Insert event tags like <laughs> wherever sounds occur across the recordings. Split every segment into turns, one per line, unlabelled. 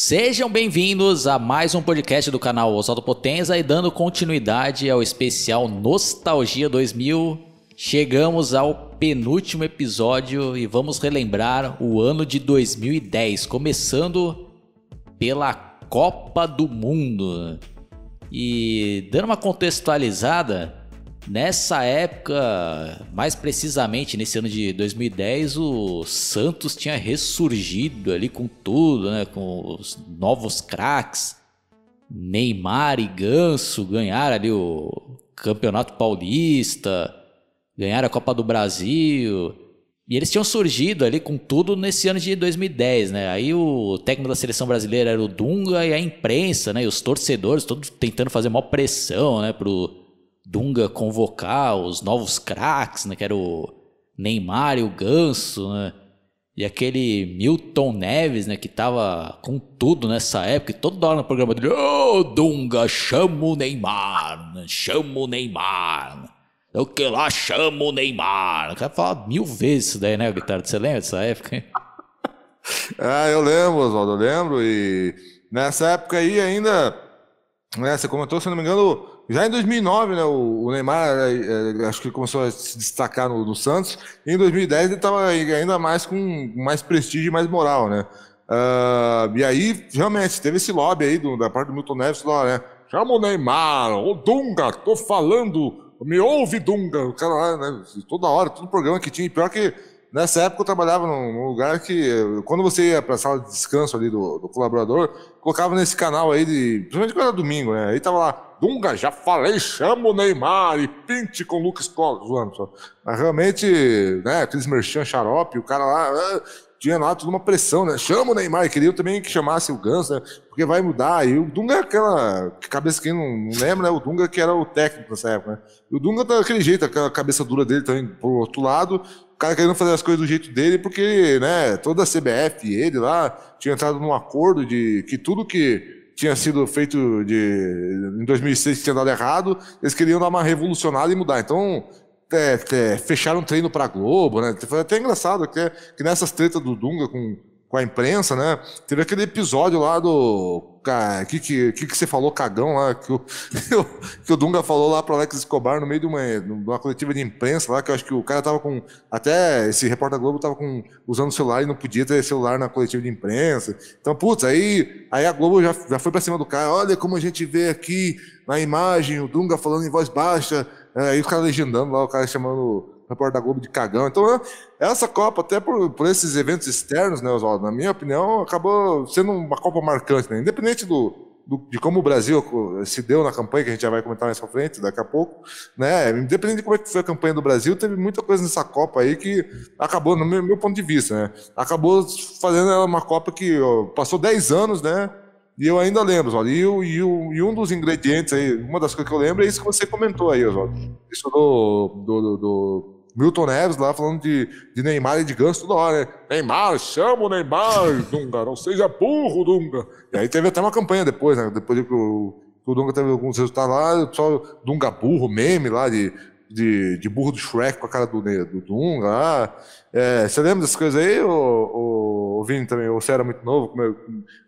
Sejam bem-vindos a mais um podcast do canal Oswaldo Potenza e dando continuidade ao especial Nostalgia 2000. Chegamos ao penúltimo episódio e vamos relembrar o ano de 2010, começando pela Copa do Mundo. E dando uma contextualizada, Nessa época, mais precisamente nesse ano de 2010, o Santos tinha ressurgido ali com tudo, né? Com os novos craques. Neymar e Ganso ganharam ali o Campeonato Paulista, ganharam a Copa do Brasil. E eles tinham surgido ali com tudo nesse ano de 2010, né? Aí o técnico da seleção brasileira era o Dunga e a imprensa, né? E os torcedores todos tentando fazer maior pressão, né? Pro Dunga convocar os novos craques, né? Que era o Neymar e o Ganso, né? E aquele Milton Neves, né? Que tava com tudo nessa época. E toda hora no programa dele, ô oh, Dunga, chama o Neymar, né? chama o Neymar. É o que lá, chama o Neymar. O cara fala mil vezes isso daí, né, Guitarra? Você lembra dessa época? <laughs>
ah, eu lembro, Oswaldo, eu lembro. E nessa época aí ainda, né, você comentou, se não me engano, já em 2009, né, o, Neymar é, é, acho que começou a se destacar no, no Santos. E em 2010 ele estava ainda mais com mais prestígio e mais moral, né? Uh, e aí, realmente, teve esse lobby aí do, da parte do Milton Neves lá, né? Chama o Neymar, ô Dunga, tô falando, me ouve Dunga. O cara lá, né? Toda hora, todo programa que tinha. E pior que Nessa época eu trabalhava num, lugar que, quando você ia para a sala de descanso ali do, do, colaborador, colocava nesse canal aí, de, principalmente quando era domingo, né? Aí tava lá, Dunga, já falei, chama o Neymar e pinte com o Lucas. Mas realmente, né, aqueles merchan xarope, o cara lá, ah, tinha lá toda uma pressão, né? Chama o Neymar, queria também que chamasse o Ganso, né? Porque vai mudar. E o Dunga é aquela cabeça, quem não, lembra, né? O Dunga que era o técnico nessa época, né? E o Dunga tá daquele jeito, aquela cabeça dura dele também pro outro lado, cara querendo fazer as coisas do jeito dele, porque, né, toda a CBF e ele lá tinha entrado num acordo de que tudo que tinha sido feito de, em 2006 tinha dado errado, eles queriam dar uma revolucionada e mudar. Então, é, é, fecharam um treino para Globo, né? Foi até engraçado que, que nessas tretas do Dunga com com a imprensa, né? Teve aquele episódio lá do. O que, que, que, que você falou, cagão, lá, que o, <laughs> que o Dunga falou lá para Alex Escobar no meio de uma, de uma coletiva de imprensa lá, que eu acho que o cara tava com. Até esse repórter da Globo tava com, usando o celular e não podia ter celular na coletiva de imprensa. Então, putz, aí, aí a Globo já, já foi para cima do cara. Olha como a gente vê aqui na imagem o Dunga falando em voz baixa, aí os caras legendando lá, o cara chamando repórter da Globo de cagão. Então, né, essa Copa, até por, por esses eventos externos, né, Oswaldo, na minha opinião, acabou sendo uma Copa marcante, né? Independente do, do, de como o Brasil se deu na campanha, que a gente já vai comentar mais pra frente, daqui a pouco, né? Independente de como é que foi a campanha do Brasil, teve muita coisa nessa Copa aí que acabou, no meu, meu ponto de vista, né? Acabou fazendo ela uma Copa que ó, passou 10 anos, né? E eu ainda lembro, Oswaldo. E, e, e, um dos ingredientes aí, uma das coisas que eu lembro é isso que você comentou aí, Oswaldo. Isso do, do, do, do Milton Neves lá falando de, de Neymar e de Ganso toda hora, né? Neymar, chama o Neymar, <laughs> Dunga, não seja burro, Dunga. E aí teve até uma campanha depois, né? Depois que o, que o Dunga teve alguns resultados lá, o pessoal, Dunga burro, meme lá de, de, de burro do Shrek com a cara do, do Dunga lá. É, você lembra dessas coisas aí, o, o, Vini também? Ou você era muito novo? É,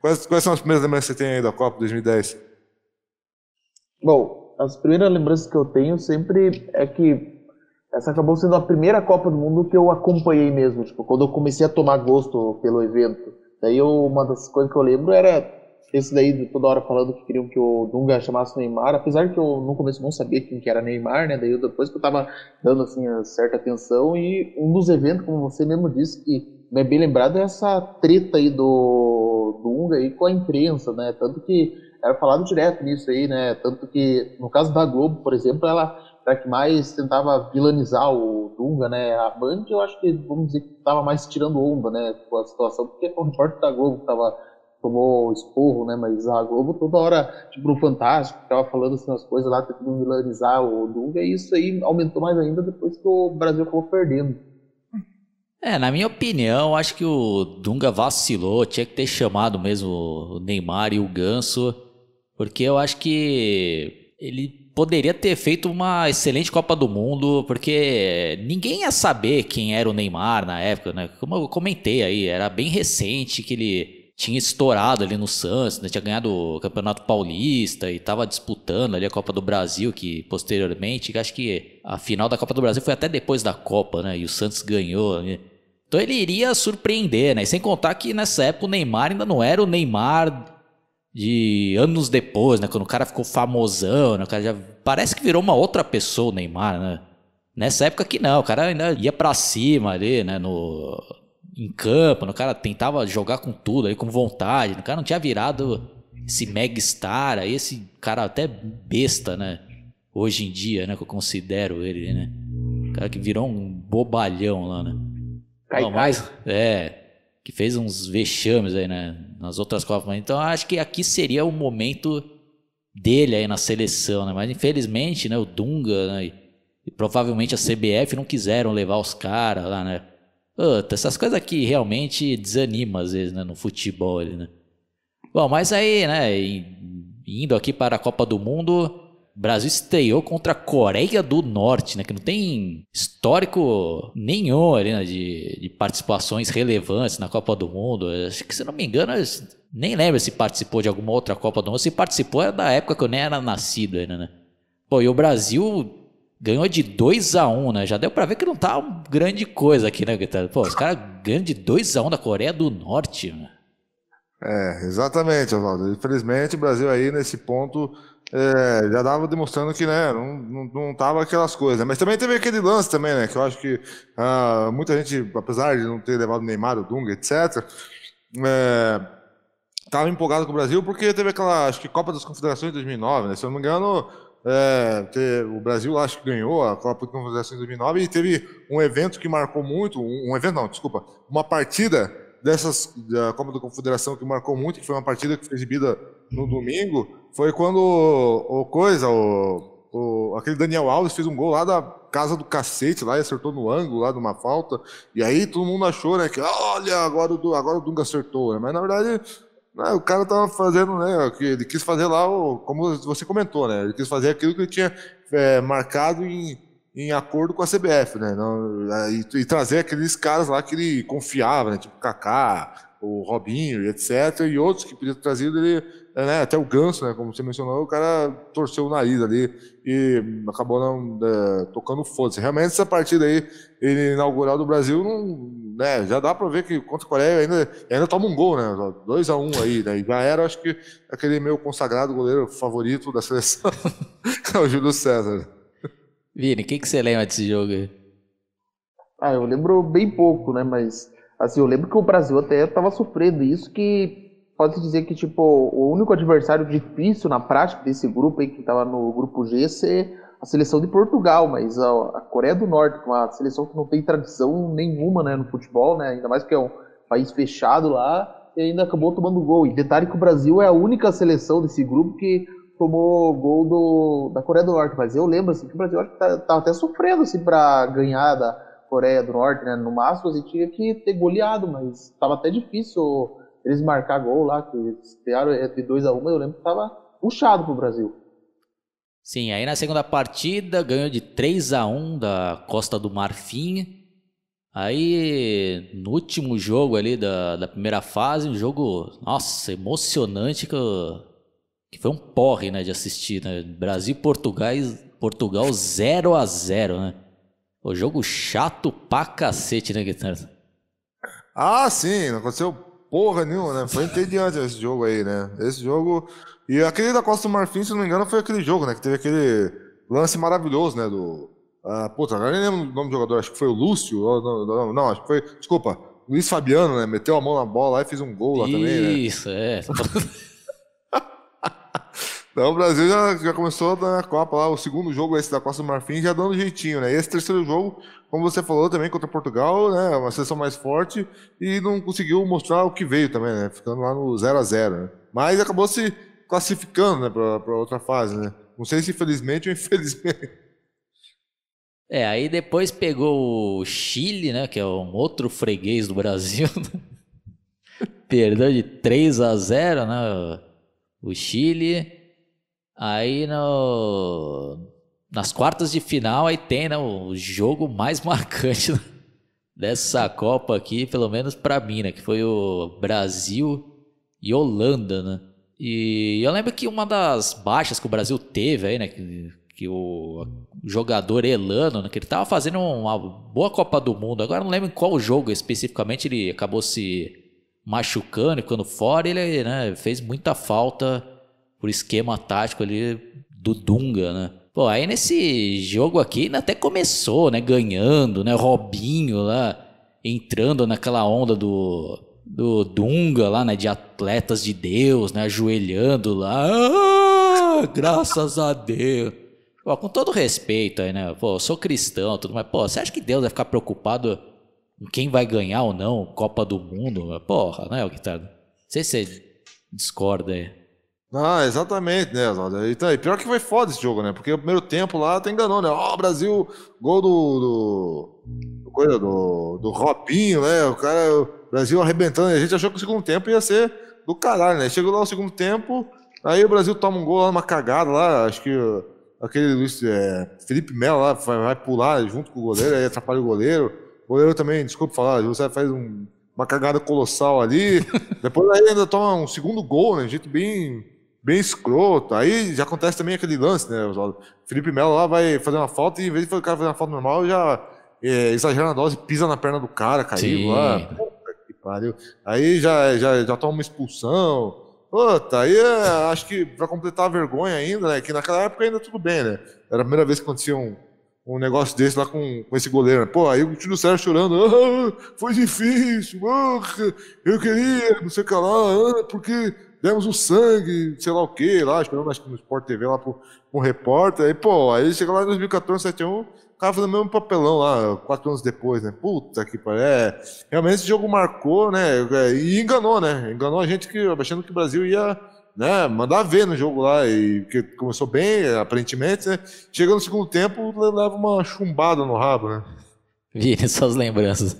quais, quais são as primeiras lembranças que você tem aí da Copa 2010?
Bom, as primeiras lembranças que eu tenho sempre é que essa acabou sendo a primeira Copa do Mundo que eu acompanhei mesmo, tipo, quando eu comecei a tomar gosto pelo evento. Daí eu, uma das coisas que eu lembro era esse daí toda hora falando que queriam que o Dunga chamasse Neymar, apesar que eu no começo não sabia quem que era Neymar, né? Daí eu, depois que eu tava dando assim certa atenção e um dos eventos, como você mesmo disse, que é bem lembrado é essa treta aí do Dunga aí com a imprensa, né? Tanto que era falado direto nisso aí, né? Tanto que no caso da Globo, por exemplo, ela era que mais tentava vilanizar o Dunga, né? A Band, eu acho que, vamos dizer, que estava mais tirando onda, né? Com a situação, porque o repórter da Globo tava, tomou esporro, né? Mas a Globo toda hora, tipo, no Fantástico, ficava falando assim as coisas lá, tentando vilanizar o Dunga, e isso aí aumentou mais ainda depois que o Brasil acabou perdendo.
É, na minha opinião, acho que o Dunga vacilou, tinha que ter chamado mesmo o Neymar e o Ganso, porque eu acho que ele poderia ter feito uma excelente Copa do Mundo, porque ninguém ia saber quem era o Neymar na época, né? Como eu comentei aí, era bem recente que ele tinha estourado ali no Santos, né? tinha ganhado o Campeonato Paulista e estava disputando ali a Copa do Brasil, que posteriormente, acho que a final da Copa do Brasil foi até depois da Copa, né? E o Santos ganhou. Né? Então ele iria surpreender, né? Sem contar que nessa época o Neymar ainda não era o Neymar de anos depois, né? Quando o cara ficou famosão, né? O cara já parece que virou uma outra pessoa o Neymar, né? Nessa época que não, o cara ainda ia para cima ali, né? No, em campo, o cara tentava jogar com tudo aí, com vontade. O cara não tinha virado esse mega star, aí esse cara até besta, né? Hoje em dia, né? Que eu considero ele, né? O cara que virou um bobalhão lá, né?
Cai,
Não, mas, é, que fez uns vexames aí, né? Nas outras Copas. Então acho que aqui seria o momento dele aí na seleção, né? Mas infelizmente, né? O Dunga, né? E provavelmente a CBF não quiseram levar os caras lá, né? Puta, essas coisas aqui realmente desanimam às vezes, né, no futebol, né? Bom, mas aí, né, indo aqui para a Copa do Mundo, Brasil estreou contra a Coreia do Norte, né, que não tem histórico nenhum ali, né, de, de participações relevantes na Copa do Mundo. Acho que, se não me engano, nem lembro se participou de alguma outra Copa do Mundo. Se participou era da época que eu nem era nascido ainda, né? Pô, e o Brasil ganhou de 2 a 1 um, né? Já deu pra ver que não tá grande coisa aqui, né, Guitarra? Pô, os caras ganham de 2 a 1 um da Coreia do Norte, né?
É, exatamente, Oswaldo. Infelizmente, o Brasil aí, nesse ponto, é, já dava demonstrando que né, não, não, não tava aquelas coisas. Mas também teve aquele lance também, né? Que eu acho que ah, muita gente, apesar de não ter levado Neymar, o Dunga, etc., é, tava empolgado com o Brasil porque teve aquela, acho que Copa das Confederações de 2009, né? Se eu não me engano, é, o Brasil acho que ganhou a Copa de Confederações de 2009 e teve um evento que marcou muito, um, um evento não, desculpa, uma partida dessas da Copa da Confederação que marcou muito, que foi uma partida que foi exibida no domingo, foi quando o, o coisa, o, o, aquele Daniel Alves fez um gol lá da casa do cacete lá e acertou no ângulo lá de uma falta, e aí todo mundo achou, né, que olha, agora o, agora o Dunga acertou, né? mas na verdade né, o cara tava fazendo, né? Ele quis fazer lá, o, como você comentou, né? Ele quis fazer aquilo que ele tinha é, marcado em, em acordo com a CBF, né? E, e, trazer aqueles caras lá que ele confiava, né? Tipo Kaká, o Robinho, etc. E outros que podia ter trazido ele, né? Até o Ganso, né? Como você mencionou, o cara torceu o nariz ali e acabou não é, tocando foda-se. Realmente essa partida aí, ele inaugural do Brasil, não, né? Já dá para ver que contra a Coreia ainda, ainda toma um gol, né? 2 a 1 um aí, né? E já era, acho que aquele meu consagrado goleiro favorito da seleção, <laughs> é o Júlio César.
Vini, o que, que você lembra desse jogo aí?
Ah, eu lembro bem pouco, né? Mas assim, eu lembro que o Brasil até estava sofrendo isso que pode dizer que tipo o único adversário difícil na prática desse grupo aí que estava no grupo G ser a seleção de Portugal, mas a, a, Coreia do Norte, uma seleção que não tem tradição nenhuma né, no futebol, né? Ainda mais que é um país fechado lá, e ainda acabou tomando gol. E detalhe que o Brasil é a única seleção desse grupo que tomou gol do, da Coreia do Norte. Mas eu lembro assim, que o Brasil que tá, tá até sofrendo assim, para ganhar da Coreia do Norte, né? No máximo, assim, tinha que ter goleado, mas estava até difícil eles marcar gol lá, que eles criaram de 2 a 1 um, eu lembro que estava puxado pro Brasil.
Sim, aí na segunda partida ganhou de 3 a 1 da Costa do Marfim. Aí no último jogo ali da, da primeira fase, um jogo, nossa, emocionante que, eu, que foi um porre, né, de assistir, né? Brasil e Portugal, Portugal 0 a 0, né? O jogo chato pra cacete, né, Guitarra?
Ah, sim, aconteceu porra nenhuma, né? Foi entediante esse jogo aí, né? Esse jogo. E aquele da Costa do Marfim, se não me engano, foi aquele jogo, né? Que teve aquele lance maravilhoso, né? Do. Ah, puta, agora nem lembro o nome do jogador, acho que foi o Lúcio. Não, não, não, acho que foi. Desculpa, Luiz Fabiano, né? Meteu a mão na bola lá e fez um gol lá também, né?
Isso, é. <laughs>
Então o Brasil já, já começou na Copa lá, o segundo jogo esse da Costa do Marfim, já dando jeitinho, né? Esse terceiro jogo, como você falou também, contra Portugal, né? Uma seleção mais forte e não conseguiu mostrar o que veio também, né? Ficando lá no 0 a 0 né? Mas acabou se classificando, né, para outra fase, né? Não sei se infelizmente ou infelizmente. <laughs>
É, aí depois pegou o Chile, né, que é um outro freguês do Brasil. <laughs> Perdeu de 3 a 0, né? O Chile. Aí no, nas quartas de final aí tem né, o jogo mais <laughs> marcante dessa Copa aqui, pelo menos para mim, né, que foi o Brasil e Holanda, né? E eu lembro que uma das baixas que o Brasil teve aí, né? Que, que o jogador Elano, né, que ele tava fazendo uma boa Copa do Mundo. Agora não lembro em qual jogo especificamente ele acabou se machucando e ficando fora. Ele né, fez muita falta por esquema tático ali do Dunga, né? Pô, aí nesse jogo aqui até começou, né? Ganhando, né? Robinho lá entrando naquela onda do, do Dunga lá, né? De atletas de Deus, né? Ajoelhando lá. Ah, graças a Deus. Pô, com todo respeito aí, né? Pô, eu sou cristão tudo, mas, pô, você acha que Deus vai ficar preocupado em quem vai ganhar ou não Copa do Mundo? Porra, né, Guitarra? Não sei se você discorda aí.
Ah, exatamente, né, Oswaldo? E tá, pior que foi foda esse jogo, né? Porque o primeiro tempo lá até enganou, né? Ó, oh, Brasil, gol do, do, do, coisa, do, do Robinho, né? O cara, o Brasil arrebentando. A gente achou que o segundo tempo ia ser do caralho, né? Chegou lá no segundo tempo, aí o Brasil toma um gol lá numa cagada lá, acho que aquele Luiz, é, Felipe Melo lá vai, vai, pular junto com o goleiro, aí atrapalha o goleiro. O goleiro também, desculpa falar, você faz um, uma cagada colossal ali. <laughs> Depois aí ainda toma um segundo gol, né? De jeito bem bem escroto. Aí já acontece também aquele lance, né? O Felipe Melo lá vai fazer uma falta e em vez de o cara fazer uma falta normal, já é, exagera na dose, pisa na perna do cara, caiu lá. Puta que pariu. Aí já, já, já toma uma expulsão. Puta, aí é, acho que pra completar a vergonha ainda, né? Que naquela época ainda tudo bem, né? Era a primeira vez que acontecia um, um negócio desse lá com, com esse goleiro. Né? Pô, aí o Tio Sérgio chorando, ah, foi difícil, ah, eu queria, não sei o que lá, ah, porque demos o sangue, sei lá o que, lá, esperando acho que no Sport TV lá pro, um repórter. Aí, pô, aí chega lá em 2014, 71, o cara fazendo o mesmo papelão lá, quatro anos depois, né? Puta que pariu. É, realmente esse jogo marcou, né? E enganou, né? Enganou a gente que, achando que o Brasil ia né, mandar ver no jogo lá, e que começou bem, aparentemente, né? Chega no segundo tempo, leva uma chumbada no rabo, né?
Vire suas lembranças.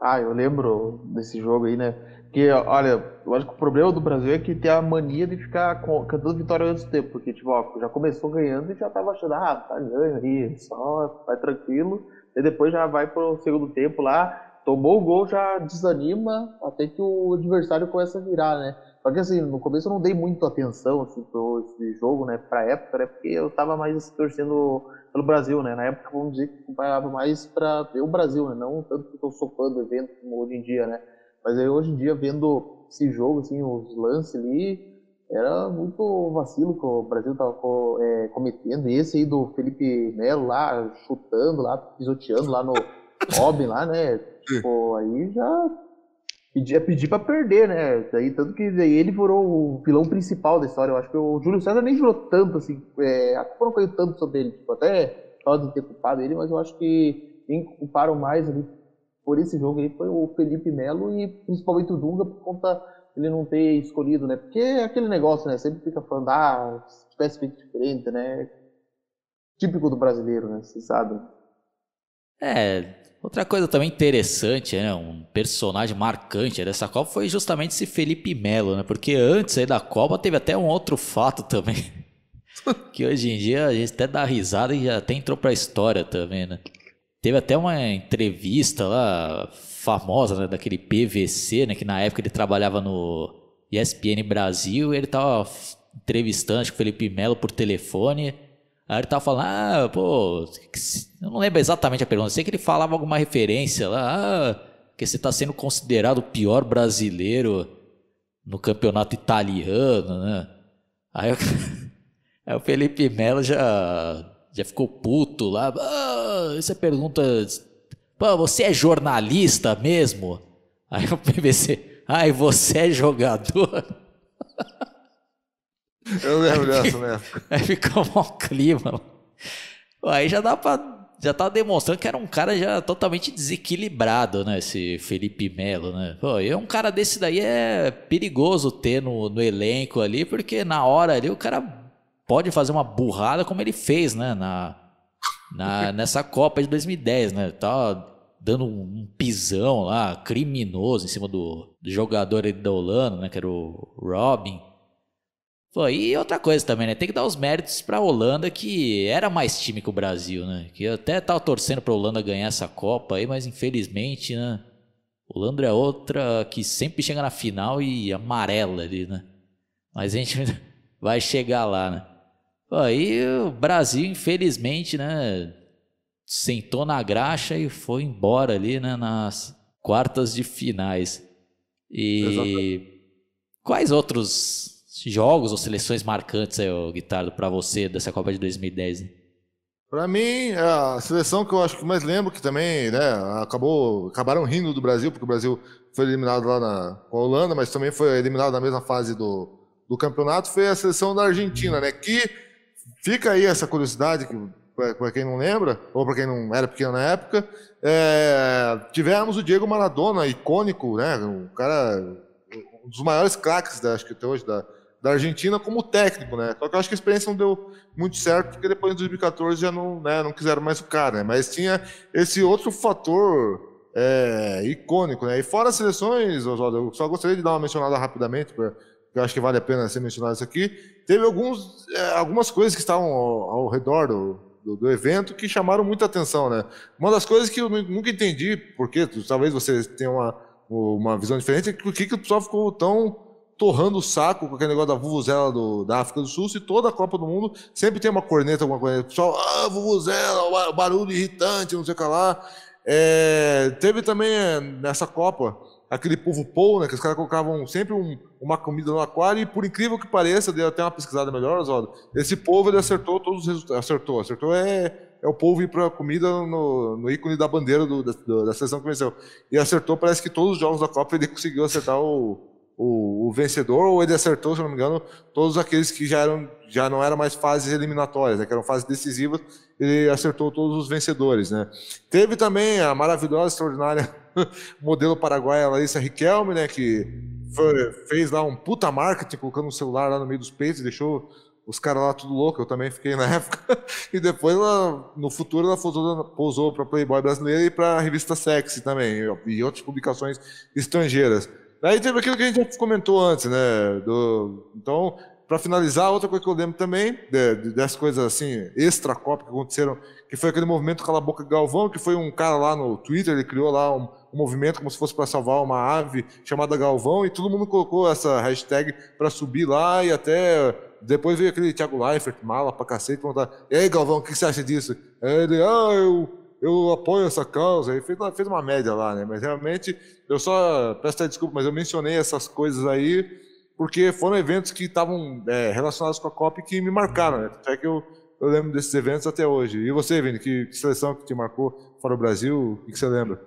Ah, eu lembro desse jogo aí, né? Porque, olha, eu acho que o problema do Brasil é que tem a mania de ficar cantando vitória antes do tempo. Porque, tipo, ó, já começou ganhando e já tava achando, ah, tá ganho aí, só vai tranquilo. E depois já vai pro segundo tempo lá, tomou o gol, já desanima até que o adversário começa a virar, né? Só que assim, no começo eu não dei muito atenção assim, pro esse jogo, né, pra época, né? Porque eu tava mais torcendo pelo Brasil, né? Na época, vamos dizer que eu acompanhava mais pra ver o Brasil, né? Não tanto que eu sou fã evento como hoje em dia, né? Mas aí hoje em dia, vendo esse jogo, assim, os lances ali, era muito vacilo que o Brasil estava é, cometendo. E esse aí do Felipe Melo lá, chutando lá, pisoteando lá no <laughs> Robin lá, né? Tipo, aí já pedir, é pedir pra perder, né? Daí, tanto que daí ele virou o vilão principal da história. Eu acho que o Júlio César nem virou tanto, assim. É, a culpa não caiu tanto sobre ele. Tipo, até podem ter culpado ele, mas eu acho que quem culparam mais ali por esse jogo aí foi o Felipe Melo e principalmente o Dunga por conta ele não ter escolhido, né? Porque é aquele negócio, né? Sempre fica falando, ah, se tivesse feito diferente, né? Típico do brasileiro, né? Você sabe.
É, outra coisa também interessante, né? Um personagem marcante dessa Copa foi justamente esse Felipe Melo, né? Porque antes aí da Copa teve até um outro fato também. <laughs> que hoje em dia a gente até dá risada e já até entrou pra história também, né? Teve até uma entrevista lá famosa né, daquele PVC, né, que na época ele trabalhava no ESPN Brasil, ele tava entrevistando que o Felipe Melo por telefone. Aí ele tava falando, ah, pô, eu não lembro exatamente a pergunta, sei que ele falava alguma referência lá, ah, que você está sendo considerado o pior brasileiro no campeonato italiano, né? Aí, eu, <laughs> aí o Felipe Melo já já ficou puto lá. Ah, essa pergunta. Pô, você é jornalista mesmo? Aí o PVC. Ai, você é jogador?
Eu lembro dessa, né?
Aí ficou um clima. Aí já dá pra. Já tá demonstrando que era um cara já totalmente desequilibrado, né? Esse Felipe Melo, né? Pô, e um cara desse daí é perigoso ter no, no elenco ali, porque na hora ali o cara pode fazer uma burrada como ele fez, né? Na, na, <laughs> nessa Copa de 2010, né? Tá dando um pisão lá, criminoso em cima do, do jogador da Holanda, né? Que era o Robin. Pô, e outra coisa também, né? Tem que dar os méritos pra Holanda, que era mais time que o Brasil, né? Que até tava torcendo pra Holanda ganhar essa Copa aí, mas infelizmente, né? Holanda é outra que sempre chega na final e amarela ali, né? Mas a gente <laughs> vai chegar lá, né? Aí o Brasil, infelizmente, né? Sentou na graxa e foi embora ali, né? Nas quartas de finais. E Exatamente. quais outros jogos ou seleções marcantes aí, Guitardo, para você dessa Copa de 2010? Hein?
Para mim, a seleção que eu acho que mais lembro, que também né, acabou, acabaram rindo do Brasil, porque o Brasil foi eliminado lá na Holanda, mas também foi eliminado na mesma fase do, do campeonato, foi a seleção da Argentina, né? Que fica aí essa curiosidade, para quem não lembra, ou para quem não era pequeno na época, é, tivemos o Diego Maradona, icônico, né? Um cara, um dos maiores craques, da, acho que até hoje, da, da Argentina como técnico, né? Só que eu acho que a experiência não deu muito certo, porque depois em 2014 já não, né, não quiseram mais o cara, né? Mas tinha esse outro fator é, icônico, né? E fora as seleções, Oswaldo, eu só gostaria de dar uma mencionada rapidamente, porque eu acho que vale a pena ser mencionado isso aqui. Teve alguns, é, algumas coisas que estavam ao, ao redor do, do, do, evento que chamaram muita atenção, né? Uma das coisas que eu nunca entendi, porque talvez você tenha uma, uma visão diferente, é por que, que o pessoal ficou tão torrando o saco com aquele negócio da vuvuzela do, da África do Sul, se toda a Copa do Mundo sempre tem uma corneta, alguma coisa. O pessoal, ah, vuvuzela, barulho irritante, não sei o que lá. É, teve também é, nessa Copa aquele povo pou, né, que os caras colocavam sempre um, uma comida no aquário e por incrível que pareça, deu até uma pesquisada melhor, Oswaldo, esse povo ele acertou todos os resultados, acertou, acertou é, é o povo ir para comida no, no, ícone da bandeira do, da, da seleção que venceu. E acertou, parece que todos os jogos da Copa ele conseguiu acertar o, o, o, vencedor, ou ele acertou, se não me engano, todos aqueles que já, eram, já não eram mais fases eliminatórias, né, que eram fases decisivas, ele acertou todos os vencedores. Né. Teve também a maravilhosa, extraordinária <laughs> modelo paraguaia Larissa Riquelme, né, que foi, fez lá um puta marketing, colocando um celular lá no meio dos peitos deixou os caras lá tudo louco, eu também fiquei na <laughs> época. e depois, ela, no futuro, ela pousou para Playboy brasileira e para a revista Sexy também, e outras publicações estrangeiras. Daí teve aquilo que a gente já comentou antes, né? Do, então, para finalizar, outra coisa que eu lembro também, de, de, dessas coisas assim, extra-copa que aconteceram, que foi aquele movimento Cala Boca Galvão, que foi um cara lá no Twitter, ele criou lá um, um movimento como se fosse para salvar uma ave chamada Galvão, e todo mundo colocou essa hashtag para subir lá, e até depois veio aquele Thiago Leifert, mala pra cacete, perguntar, e aí Galvão, o que você acha disso? Aí ele, ah, eu eu apoio essa causa, e fez fez uma média lá, né? Mas realmente, eu só, peço desculpa, mas eu mencionei essas coisas aí, porque foram eventos que estavam é, relacionados com a COP que me marcaram, né? Até que eu, eu lembro desses eventos até hoje. E você, Vini, que, que seleção que te marcou fora o Brasil, o que, que você lembra?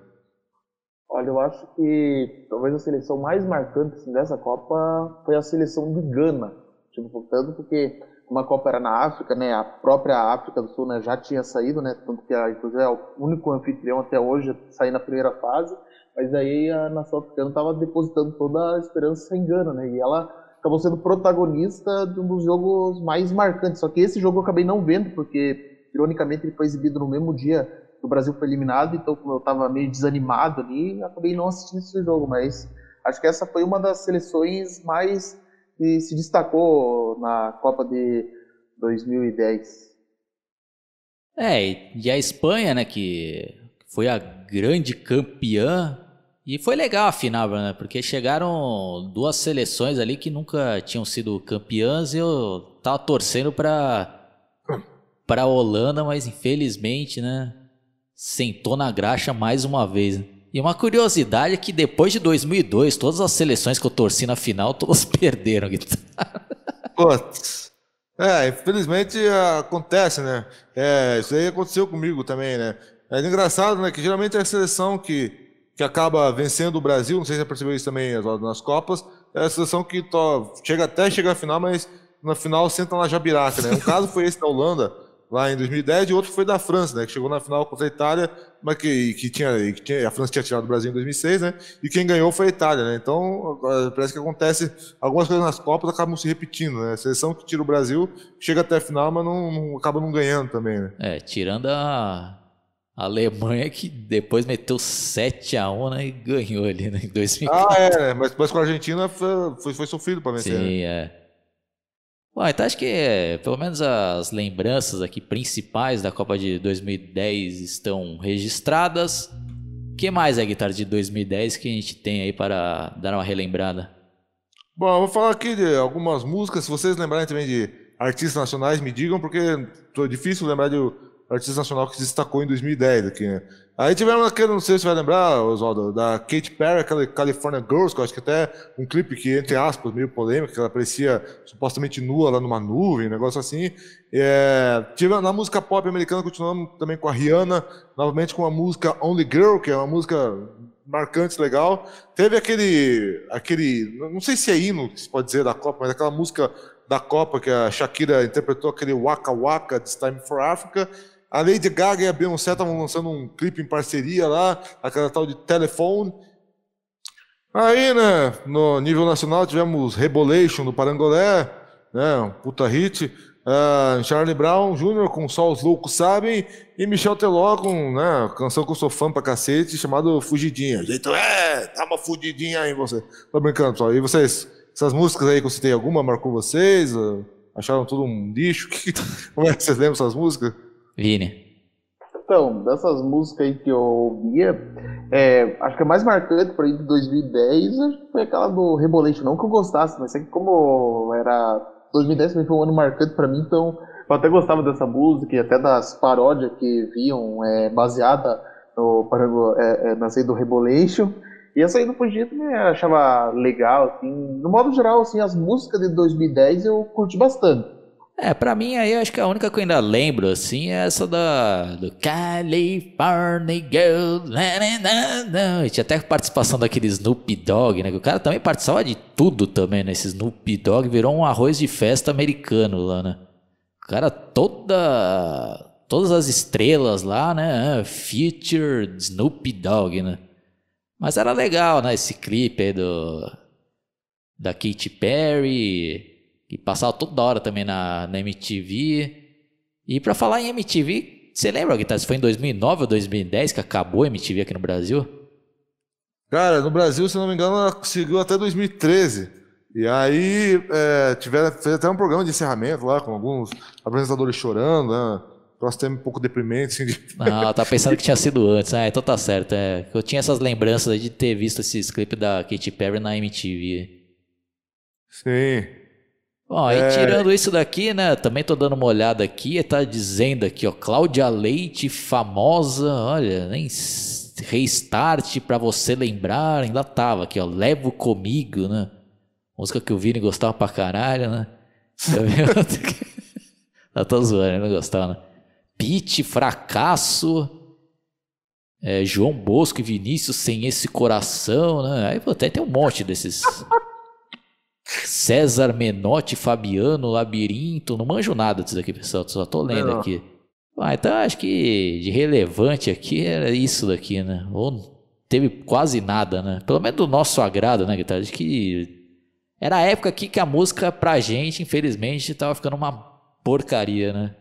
Olha, eu acho que talvez a seleção mais marcante assim, dessa Copa foi a seleção do Gana. Tipo, tanto porque uma Copa era na África, né? A própria África do Sul né, já tinha saído, né? Tanto que a, inclusive é o único anfitrião até hoje a sair na primeira fase. Mas aí a nação africana estava depositando toda a esperança em Gana, né? E ela acabou sendo protagonista de um dos jogos mais marcantes. Só que esse jogo eu acabei não vendo, porque ironicamente ele foi exibido no mesmo dia que o Brasil foi eliminado, então como eu estava meio desanimado ali, acabei não assistindo esse jogo, mas acho que essa foi uma das seleções mais e se destacou na Copa de 2010.
É, e a Espanha, né, que foi a grande campeã, e foi legal a final, né, porque chegaram duas seleções ali que nunca tinham sido campeãs e eu tava torcendo para para Holanda, mas infelizmente, né, sentou na graxa mais uma vez. Né? E uma curiosidade é que depois de 2002, todas as seleções que eu torci na final, todas <laughs> perderam,
Putz. É, infelizmente acontece, né? É, isso aí aconteceu comigo também, né? É engraçado, né? Que geralmente é a seleção que, que acaba vencendo o Brasil, não sei se você percebeu isso também nas Copas, é a seleção que to, chega até chegar à final, mas na final senta na jabiraca, né? Um caso foi esse da Holanda, lá em 2010, e outro foi da França, né, que chegou na final contra a Itália, mas que, que, tinha, que tinha, a França tinha tirado o Brasil em 2006, né, e quem ganhou foi a Itália, né, então parece que acontece, algumas coisas nas Copas acabam se repetindo, né, a seleção que tira o Brasil chega até a final, mas não, não acaba não ganhando também, né.
É, tirando a... A Alemanha que depois meteu 7 a 1 né, e ganhou ali né, em 2004.
Ah, é, mas depois com a Argentina foi, foi, foi sofrido para vencer.
Sim,
né?
é. Bom, então acho que pelo menos as lembranças aqui principais da Copa de 2010 estão registradas. que mais é guitarra de 2010 que a gente tem aí para dar uma relembrada?
Bom, eu vou falar aqui de algumas músicas. Se vocês lembrarem também de artistas nacionais, me digam, porque é difícil lembrar de artista nacional que se destacou em 2010 aqui, né? Aí tivemos aquele, não sei se você vai lembrar, Oswaldo, da Katy Perry, aquela California Girls, que eu acho que até um clipe que, entre aspas, meio polêmico, que ela parecia supostamente nua lá numa nuvem, um negócio assim. É, tive, na música pop americana, continuamos também com a Rihanna, novamente com a música Only Girl, que é uma música marcante, legal. Teve aquele, aquele, não sei se é hino se pode dizer da Copa, mas aquela música da Copa que a Shakira interpretou, aquele Waka Waka, This Time for Africa. A Lady Gaga e a Beyoncé estavam lançando um clipe em parceria lá, aquela tal de Telephone. Aí, né, no nível nacional tivemos Rebolation do Parangolé, né, um puta hit. Uh, Charlie Brown Jr. com Só os Loucos Sabem e Michel Teló com né, canção que eu sou fã pra cacete, chamado Fugidinha. Jeito é, dá uma fugidinha aí você. Tô brincando, pessoal. E vocês, essas músicas aí que eu citei, alguma marcou vocês? Acharam tudo um lixo? <laughs> Como é que vocês lembram essas músicas?
Vini.
Então, dessas músicas aí que eu ouvia, é, acho que a mais marcante para mim de 2010 foi aquela do Rebolation. Não que eu gostasse, mas é que como era 2010 foi um ano marcante para mim, então eu até gostava dessa música e até das paródias que viam é, baseada no, é, é, na saída do Rebolation. E essa aí do Fugito me achava legal, assim. No modo geral, assim, as músicas de 2010 eu curti bastante.
É, pra mim aí, acho que a única que eu ainda lembro, assim, é essa da... Do California Girl... E tinha até participação daquele Snoop Dogg, né? Que o cara também participava de tudo também, né? Esse Snoop Dogg virou um arroz de festa americano lá, né? O cara toda... Todas as estrelas lá, né? Featured Snoop Dogg, né? Mas era legal, né? Esse clipe aí do... Da Katy Perry que passava toda hora também na, na MTV. E para falar em MTV, você lembra, Guitarra, se foi em 2009 ou 2010 que acabou a MTV aqui no Brasil?
Cara, no Brasil, se não me engano, ela conseguiu até 2013. E aí, é, tiveram, fez até um programa de encerramento lá, com alguns apresentadores chorando, né? Troço até um pouco deprimente, assim. De...
Não, tá pensando que tinha sido antes. Ah, então tá certo. É. Eu tinha essas lembranças de ter visto esses clipes da Katy Perry na MTV.
Sim.
Bom, aí é... tirando isso daqui, né? Também tô dando uma olhada aqui, tá dizendo aqui, ó, Cláudia Leite, famosa, olha, nem restart para você lembrar, ainda tava aqui, ó, Levo Comigo, né? Música que o Vini gostava pra caralho, né? Eu <laughs> tô zoando, não gostava, né? Pete, Fracasso, é, João Bosco e Vinícius sem esse coração, né? Aí até tem um monte desses César Menotti, Fabiano, Labirinto, não manjo nada disso aqui, pessoal, só tô lendo não. aqui. Ah, então acho que de relevante aqui era isso daqui, né? Ou teve quase nada, né? Pelo menos do nosso agrado, né, guitarra? Acho que era a época aqui que a música pra gente, infelizmente, tava ficando uma porcaria, né?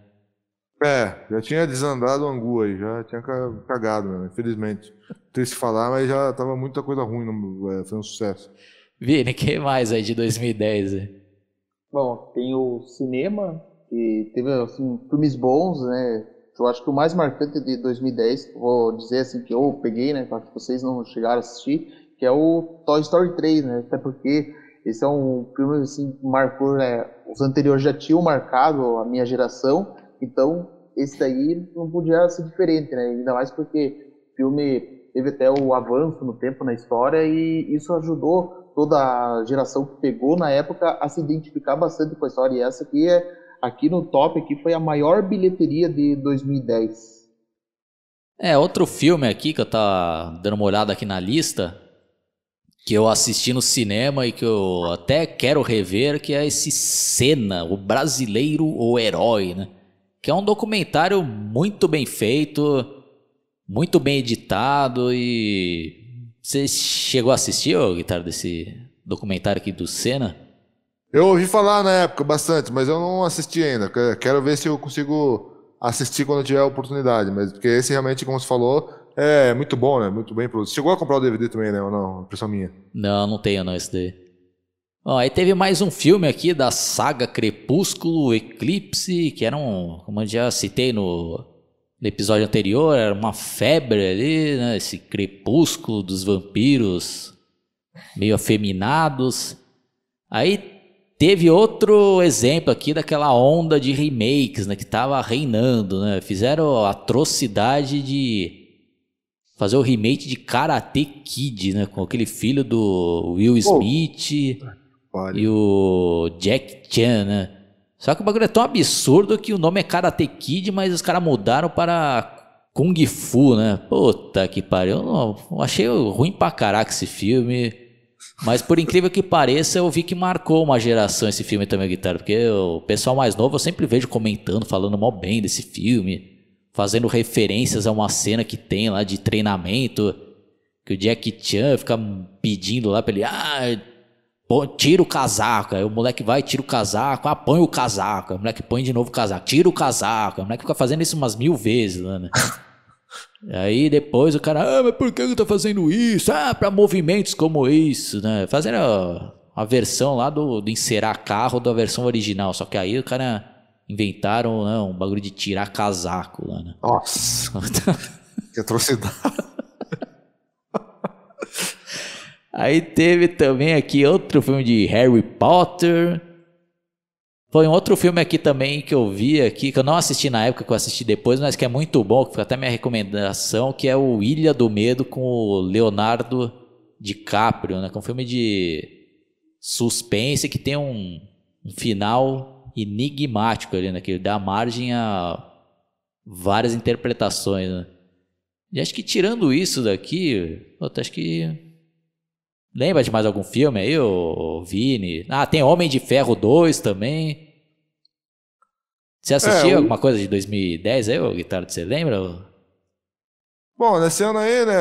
É, já tinha desandado o angu aí, já tinha cagado, né? Infelizmente. Triste falar, mas já tava muita coisa ruim, é, foi um sucesso.
Vini, que mais aí de 2010?
Bom, tem o cinema, que teve assim, filmes bons, né? Eu acho que o mais marcante de 2010, vou dizer assim, que eu peguei, né? Para que vocês não chegaram a assistir, que é o Toy Story 3, né? Até porque esse é um filme assim, que marcou, né? Os anteriores já tinham marcado a minha geração, então esse daí não podia ser diferente, né? Ainda mais porque o filme teve até o avanço no tempo na história e isso ajudou toda a geração que pegou na época a se identificar bastante com a história. E essa aqui é aqui no top aqui foi a maior bilheteria de 2010.
É, outro filme aqui que eu tava dando uma olhada aqui na lista, que eu assisti no cinema e que eu até quero rever, que é esse Cena, o brasileiro o herói, né? Que é um documentário muito bem feito, muito bem editado e você chegou a assistir, ô, Guitarra, desse documentário aqui do Senna?
Eu ouvi falar na época bastante, mas eu não assisti ainda. Quero ver se eu consigo assistir quando tiver a oportunidade. Mas porque esse realmente, como você falou, é muito bom, né? Muito bem produzido. Chegou a comprar o DVD também, né? Ou não? Impressão minha.
Não, não tenho não esse daí. Ó, aí teve mais um filme aqui da saga Crepúsculo Eclipse, que era um, como eu já citei no, no episódio anterior, era uma febre ali, né? Esse crepúsculo dos vampiros meio afeminados. Aí teve outro exemplo aqui daquela onda de remakes, né? Que tava reinando, né? Fizeram a atrocidade de fazer o remake de Karate Kid, né? Com aquele filho do Will Smith oh. e o Jack Chan, né? Só que o bagulho é tão absurdo que o nome é Karate Kid, mas os caras mudaram para Kung Fu, né? Puta que pariu. Eu, não, achei ruim pra caraca esse filme. Mas por incrível que pareça, eu vi que marcou uma geração esse filme também, Guitarra. Porque o pessoal mais novo eu sempre vejo comentando, falando mal bem desse filme. Fazendo referências a uma cena que tem lá de treinamento. Que o Jack Chan fica pedindo lá pra ele. Ah, tira o casaco. Aí o moleque vai, tira o casaco, ah, põe o casaco. Aí o moleque põe de novo o casaco, tira o casaco. Aí o moleque fica fazendo isso umas mil vezes, né? <laughs> Aí depois o cara, ah, mas por que ele tá fazendo isso? Ah, para movimentos como isso, né? Fazendo a, a versão lá do, do encerar carro da versão original. Só que aí o cara inventaram né, um bagulho de tirar casaco lá, né?
Nossa! <laughs> que atrocidade! <laughs>
Aí teve também aqui outro filme de Harry Potter. Foi um outro filme aqui também que eu vi aqui, que eu não assisti na época, que eu assisti depois, mas que é muito bom, que foi até minha recomendação, que é o Ilha do Medo com o Leonardo DiCaprio, né? Que é um filme de suspense que tem um, um final enigmático ali, né? Que dá margem a várias interpretações, né? E acho que tirando isso daqui, acho que Lembra de mais algum filme aí, o Vini? Ah, tem Homem de Ferro 2 também. Você assistiu é, o... alguma coisa de 2010 aí, o Guitarra? Você lembra?
Bom, nesse ano aí, né,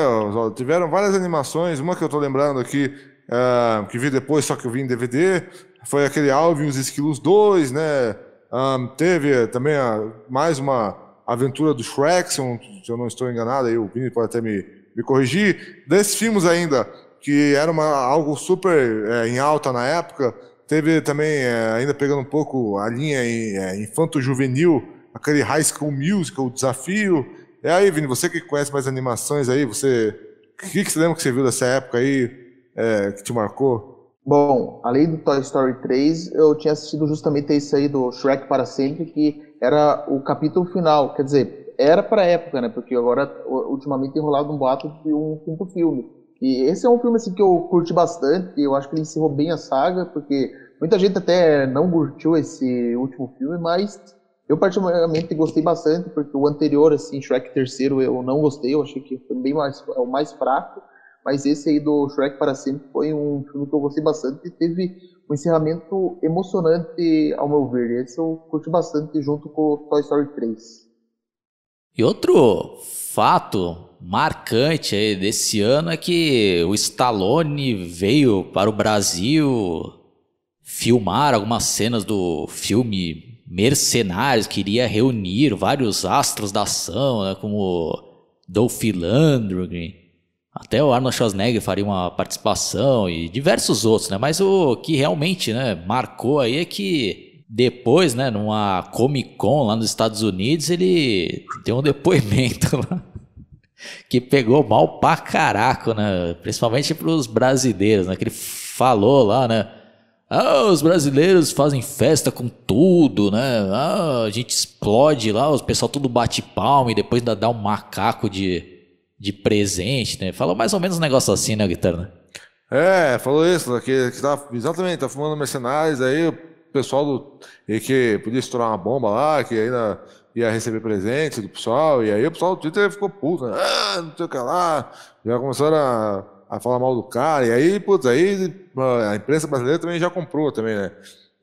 tiveram várias animações. Uma que eu tô lembrando aqui, uh, que vi depois, só que eu vi em DVD, foi aquele Alvin e os Esquilos 2, né? Um, teve também a, mais uma aventura do Shrek, se eu, se eu não estou enganado, aí o Vini pode até me, me corrigir. Desses filmes ainda, que era uma, algo super é, em alta na época. Teve também, é, ainda pegando um pouco a linha é, infanto-juvenil, aquele High School Musical, o desafio. E aí, Vini, você que conhece mais animações aí, você. O que, que você lembra que você viu dessa época aí é, que te marcou?
Bom, além do Toy Story 3, eu tinha assistido justamente esse aí do Shrek para sempre, que era o capítulo final. Quer dizer, era para época, né? Porque agora, ultimamente, tem rolado um boato de um quinto filme. E esse é um filme assim, que eu curti bastante, eu acho que ele encerrou bem a saga, porque muita gente até não curtiu esse último filme, mas eu particularmente gostei bastante, porque o anterior, assim, Shrek terceiro, eu não gostei, eu achei que foi bem mais, é o mais fraco, mas esse aí do Shrek para sempre foi um filme que eu gostei bastante e teve um encerramento emocionante, ao meu ver. Esse eu curti bastante junto com Toy Story 3.
E outro fato marcante aí desse ano é que o Stallone veio para o Brasil filmar algumas cenas do filme Mercenários, queria reunir vários astros da ação, né, como Dolph Lundgren, até o Arnold Schwarzenegger faria uma participação e diversos outros, né? Mas o que realmente, né, marcou aí é que depois, né, numa Comic Con lá nos Estados Unidos, ele deu um depoimento lá que pegou mal pra caraco, né? Principalmente pros brasileiros, né? Que ele falou lá, né? Ah, os brasileiros fazem festa com tudo, né? Ah, a gente explode lá, o pessoal tudo bate palma e depois ainda dá um macaco de, de presente, né? Falou mais ou menos um negócio assim, né, Guitarra?
É, falou isso, que, que tá, exatamente, tá fumando mercenários, aí pessoal do, que podia estourar uma bomba lá, que ainda ia receber presente do pessoal, e aí o pessoal do Twitter ficou puto, né? ah, não sei o que lá, já começaram a, a falar mal do cara, e aí, putz, aí a imprensa brasileira também já comprou também, né?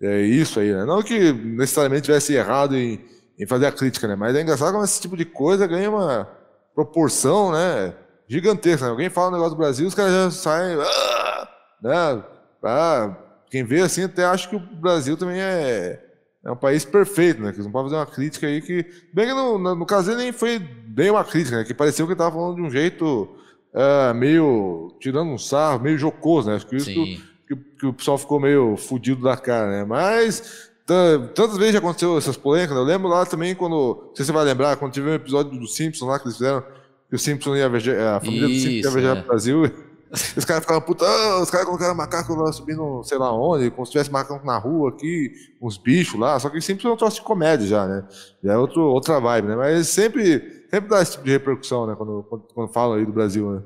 É isso aí, né? Não que necessariamente tivesse errado em, em fazer a crítica, né? Mas é engraçado como esse tipo de coisa ganha uma proporção, né? Gigantesca. Né? Alguém fala um negócio do Brasil, os caras já saem, ah! né? Ah, quem vê assim até acha que o Brasil também é é um país perfeito, né? Que eles não podem fazer uma crítica aí que. Bem que no, no, no caso ele nem foi bem uma crítica, né? Que pareceu que ele estava falando de um jeito uh, meio. tirando um sarro, meio jocoso, né? Acho que isso que, que, o pessoal ficou meio fudido da cara, né? Mas Tantas vezes já aconteceu essas polêmicas, né? Eu lembro lá também quando. Não sei se você vai lembrar, quando teve um episódio do Simpsons lá que eles fizeram, que o Simpsons ia viajar, a família
Isso,
do Simpsons ia viajar
é.
pro Brasil. <laughs> Os caras ficavam puta, ah, os caras colocaram macaco lá subindo, sei lá onde, como se tivesse macaco na rua aqui, uns bichos lá, só que sempre é um troço de comédia já, né? Já é outro, outra vibe, né? Mas sempre, sempre dá esse tipo de repercussão, né? Quando, quando, quando falam aí do Brasil, né?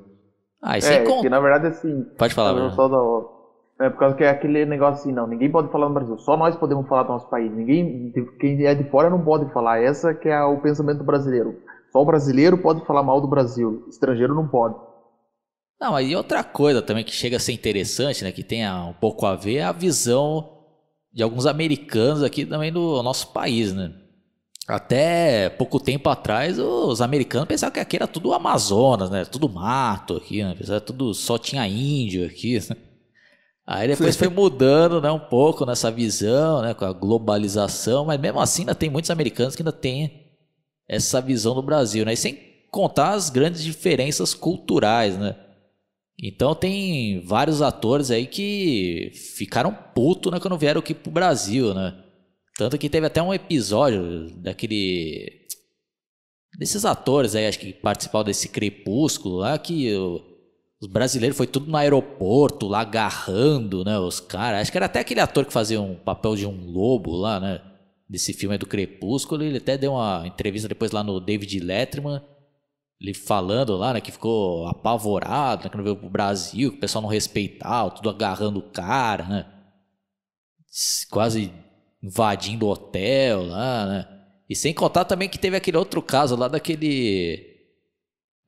Ah, sem
É,
contar.
que na verdade assim.
Pode falar, Bruno.
só da- É por causa que é aquele negócio assim, não, ninguém pode falar no Brasil, só nós podemos falar do nosso país. Ninguém, quem é de fora não pode falar. Essa que é o pensamento brasileiro. Só o brasileiro pode falar mal do Brasil, estrangeiro não pode.
Não, aí outra coisa também que chega a ser interessante, né, que tem um pouco a ver, é a visão de alguns americanos aqui também do nosso país, né? Até pouco tempo atrás, os americanos pensavam que aqui era tudo Amazonas, né? Tudo mato aqui, né? Pensavam tudo só tinha índio aqui, né? Aí depois <laughs> foi mudando, né, um pouco nessa visão, né, com a globalização, mas mesmo assim ainda tem muitos americanos que ainda têm essa visão do Brasil, né? E sem contar as grandes diferenças culturais, né? Então tem vários atores aí que ficaram putos né, quando vieram aqui pro Brasil, né? Tanto que teve até um episódio daquele. desses atores aí, acho que participaram desse crepúsculo lá, que o- os brasileiros foi tudo no aeroporto, lá agarrando, né? Os caras. Acho que era até aquele ator que fazia um papel de um lobo lá, né? Desse filme do Crepúsculo. Ele até deu uma entrevista depois lá no David Letterman ele falando lá, né, que ficou apavorado, né, quando veio pro Brasil, que o pessoal não respeitava, tudo agarrando o cara, né, quase invadindo o hotel lá, né, e sem contar também que teve aquele outro caso lá daquele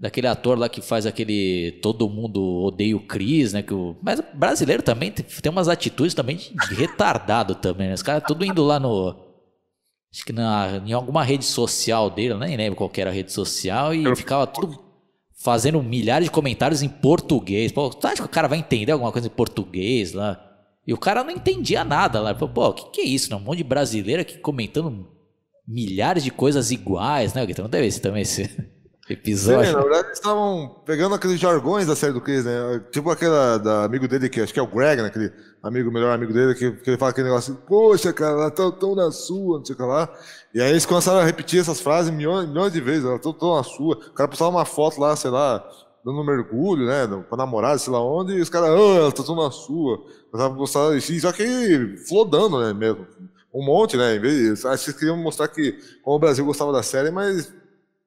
daquele ator lá que faz aquele todo mundo odeia o Chris, né, que o mas brasileiro também tem, umas atitudes também de retardado também, né, os caras tudo indo lá no Acho que na, em alguma rede social dele, eu nem lembro qual que era a rede social, e ficava tudo fazendo milhares de comentários em português. Pô, tu acha que o cara vai entender alguma coisa em português lá? E o cara não entendia nada lá. Ele falou, Pô, o que, que é isso? né? Um monte de brasileiro aqui comentando milhares de coisas iguais, né? Então deve ser também esse <laughs>
Sim,
episódio.
na verdade, eles estavam pegando aqueles jargões da série do Chris, né? Tipo aquela da amigo dele, que acho que é o Greg, né? Aquele amigo, melhor amigo dele, que, que ele fala aquele negócio assim, poxa, cara, ela tá tão na sua, não sei o que lá. E aí eles começaram a repetir essas frases milhões, milhões de vezes, ela tá tão na sua. O cara postava uma foto lá, sei lá, dando um mergulho, né? Com a namorada, sei lá onde, e os caras, ah, ela tá tão na sua. Começavam a postar assim, só que flodando, né, mesmo. Um monte, né? Em vez, acho que eles queriam mostrar que como o Brasil gostava da série, mas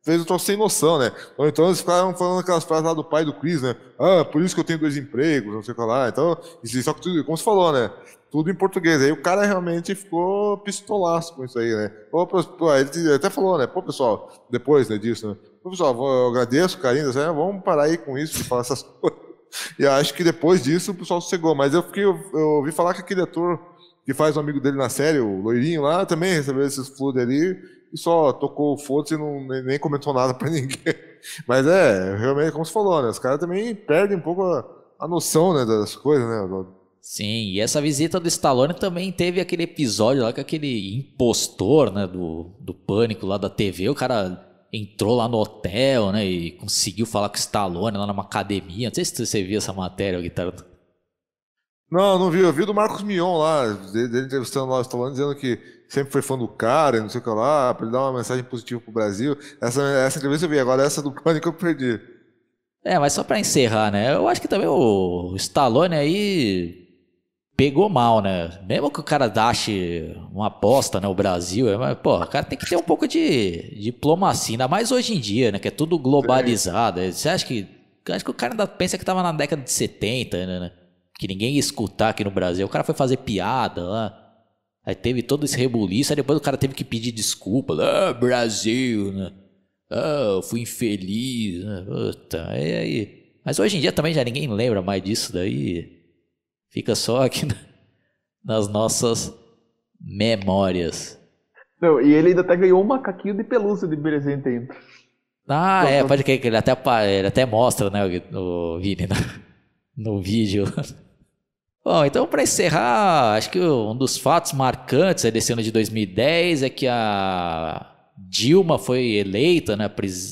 fez o troço sem noção, né? Ou então eles ficaram falando aquelas frases lá do pai do Chris, né? Ah, por isso que eu tenho dois empregos, não sei o que lá. Então, só que tudo, como você falou, né? Tudo em português. Aí o cara realmente ficou pistolaço com isso aí, né? Pô, pô, ele até falou, né? Pô, pessoal, depois né, disso, né? Pô, pessoal, eu agradeço o carinho, né? vamos parar aí com isso, de falar essas <laughs> coisas. E acho que depois disso o pessoal sossegou. Mas eu, fiquei, eu, eu ouvi falar que aquele ator que faz um amigo dele na série, o loirinho lá, também recebeu esses fludos ali e só tocou foda-se e não, nem, comentou nada pra <laughs> ninguém. Mas é, realmente, como você falou, né? Os caras também perdem um pouco a, a noção né, das coisas, né?
Sim, e essa visita do Stallone também teve aquele episódio lá com aquele impostor, né, do, do pânico lá da TV. O cara entrou lá no hotel, né, e conseguiu falar com o Stallone lá numa academia. Não sei se você viu essa matéria, Guitarra.
Não, não vi. Eu vi do Marcos Mion lá, dele entrevistando lá o Stallone, dizendo que sempre foi fã do cara e não sei o que lá, pra ele dar uma mensagem positiva pro Brasil. Essa, essa entrevista eu vi, agora essa do Pânico eu perdi.
É, mas só pra encerrar, né, eu acho que também o Stallone aí pegou mal, né? Mesmo que o cara ache uma aposta, né, o Brasil, é, mas, pô, o cara tem que ter um pouco de diplomacia, ainda mais hoje em dia, né, que é tudo globalizado. Você acha que, acho que o cara ainda pensa que tava na década de 70, né, né? Que ninguém ia escutar aqui no Brasil. O cara foi fazer piada lá. Aí teve todo esse rebuliço, aí depois o cara teve que pedir desculpa. Ah, Brasil, né? Ah, eu fui infeliz. Né? Puta, aí, aí. Mas hoje em dia também já ninguém lembra mais disso daí. Fica só aqui na- nas nossas memórias.
Não, e ele ainda até ganhou um macaquinho de pelúcia de presente ainda.
Ah, é, pode crer que ele até, ele até mostra, né, o, o Vini no, no vídeo. Bom, então para encerrar, acho que um dos fatos marcantes aí desse ano de 2010 é que a Dilma foi eleita, né,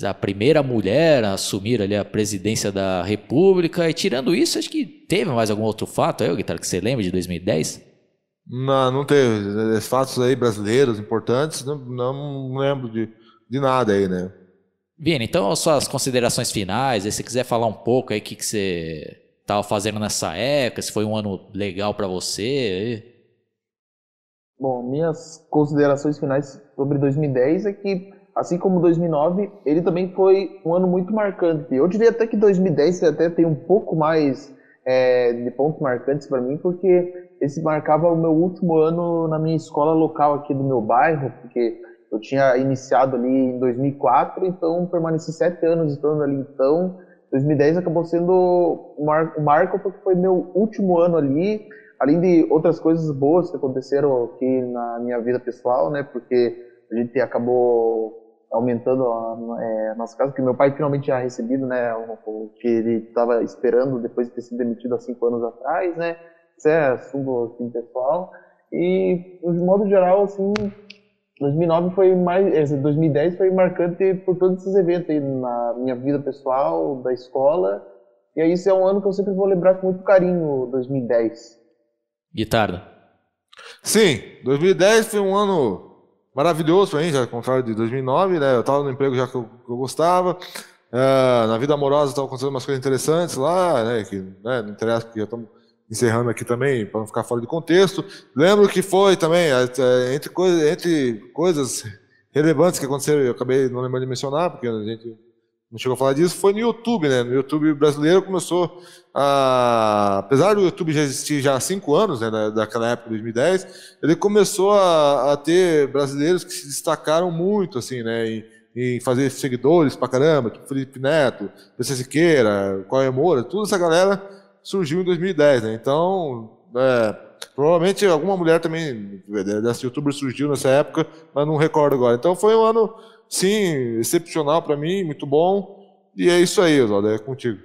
a primeira mulher a assumir ali a presidência da República. E tirando isso, acho que teve mais algum outro fato aí, Guitarra, que você lembra de 2010?
Não, não teve. Fatos aí brasileiros importantes, não, não lembro de, de nada aí, né?
Vini, então suas considerações finais, se você quiser falar um pouco aí o que, que você estava fazendo nessa época, se foi um ano legal para você.
Bom, minhas considerações finais sobre 2010 é que, assim como 2009, ele também foi um ano muito marcante. Eu diria até que 2010 até tem um pouco mais é, de pontos marcantes para mim, porque esse marcava o meu último ano na minha escola local aqui do meu bairro, porque eu tinha iniciado ali em 2004, então permaneci sete anos estando ali. Então, 2010 acabou sendo o, mar, o marco porque foi meu último ano ali além de outras coisas boas que aconteceram aqui na minha vida pessoal, né? Porque a gente acabou aumentando a, é, a nossa casa, que meu pai finalmente tinha recebido, né? O, o que ele estava esperando depois de ter sido demitido há cinco anos atrás, né? Isso é assunto assim, pessoal. E, de modo geral, assim, 2009 foi mais, 2010 foi marcante por todos esses eventos aí na minha vida pessoal, da escola. E aí, esse é um ano que eu sempre vou lembrar com muito carinho, 2010.
Guitarra.
Sim, 2010 foi um ano maravilhoso para mim, já ao contrário de 2009, né? Eu estava no emprego já que eu, que eu gostava. Uh, na vida amorosa estava acontecendo umas coisas interessantes lá, né? Que né, não interessa porque já estamos encerrando aqui também para não ficar fora de contexto. Lembro que foi também é, entre, coisa, entre coisas relevantes que aconteceram, eu acabei não lembrando de mencionar porque a gente não chegou a falar disso, foi no YouTube, né? No YouTube brasileiro começou a. Apesar do YouTube já existir já há cinco anos, né? daquela época, 2010, ele começou a, a ter brasileiros que se destacaram muito, assim, né? Em, em fazer seguidores pra caramba, tipo Felipe Neto, PC Siqueira, Coelho Moura, toda essa galera surgiu em 2010, né? Então, é, provavelmente alguma mulher também desse youtuber surgiu nessa época, mas não recordo agora. Então foi um ano sim, excepcional para mim, muito bom. E é isso aí, Oswaldo, é contigo.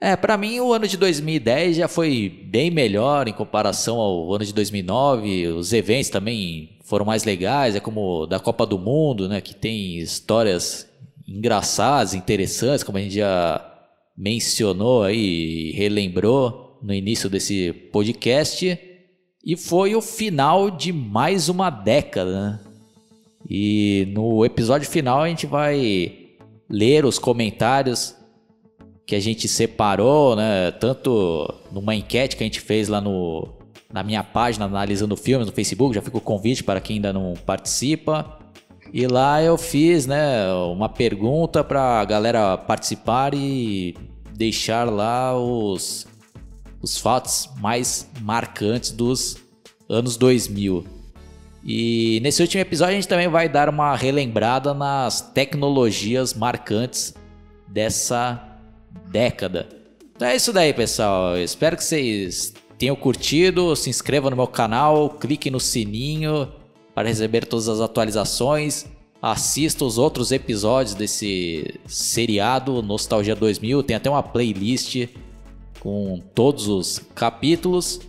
É, para mim o ano de 2010 já foi bem melhor em comparação ao ano de 2009. Os eventos também foram mais legais, é como da Copa do Mundo, né, que tem histórias engraçadas, interessantes, como a gente já mencionou aí, relembrou no início desse podcast. E foi o final de mais uma década, né? E no episódio final a gente vai ler os comentários que a gente separou, né? Tanto numa enquete que a gente fez lá no, na minha página analisando filmes no Facebook, já fica o convite para quem ainda não participa. E lá eu fiz, né, uma pergunta para a galera participar e deixar lá os os fatos mais marcantes dos anos 2000. E nesse último episódio a gente também vai dar uma relembrada nas tecnologias marcantes dessa década. Então é isso daí, pessoal. Espero que vocês tenham curtido. Se inscrevam no meu canal, clique no sininho para receber todas as atualizações. Assista os outros episódios desse seriado Nostalgia 2000. Tem até uma playlist com todos os capítulos.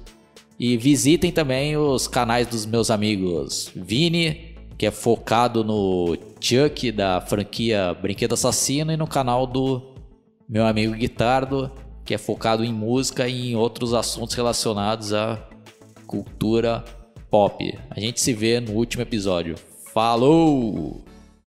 E visitem também os canais dos meus amigos Vini, que é focado no Chuck da franquia Brinquedo Assassino, e no canal do meu amigo Guitardo, que é focado em música e em outros assuntos relacionados à cultura pop. A gente se vê no último episódio. Falou!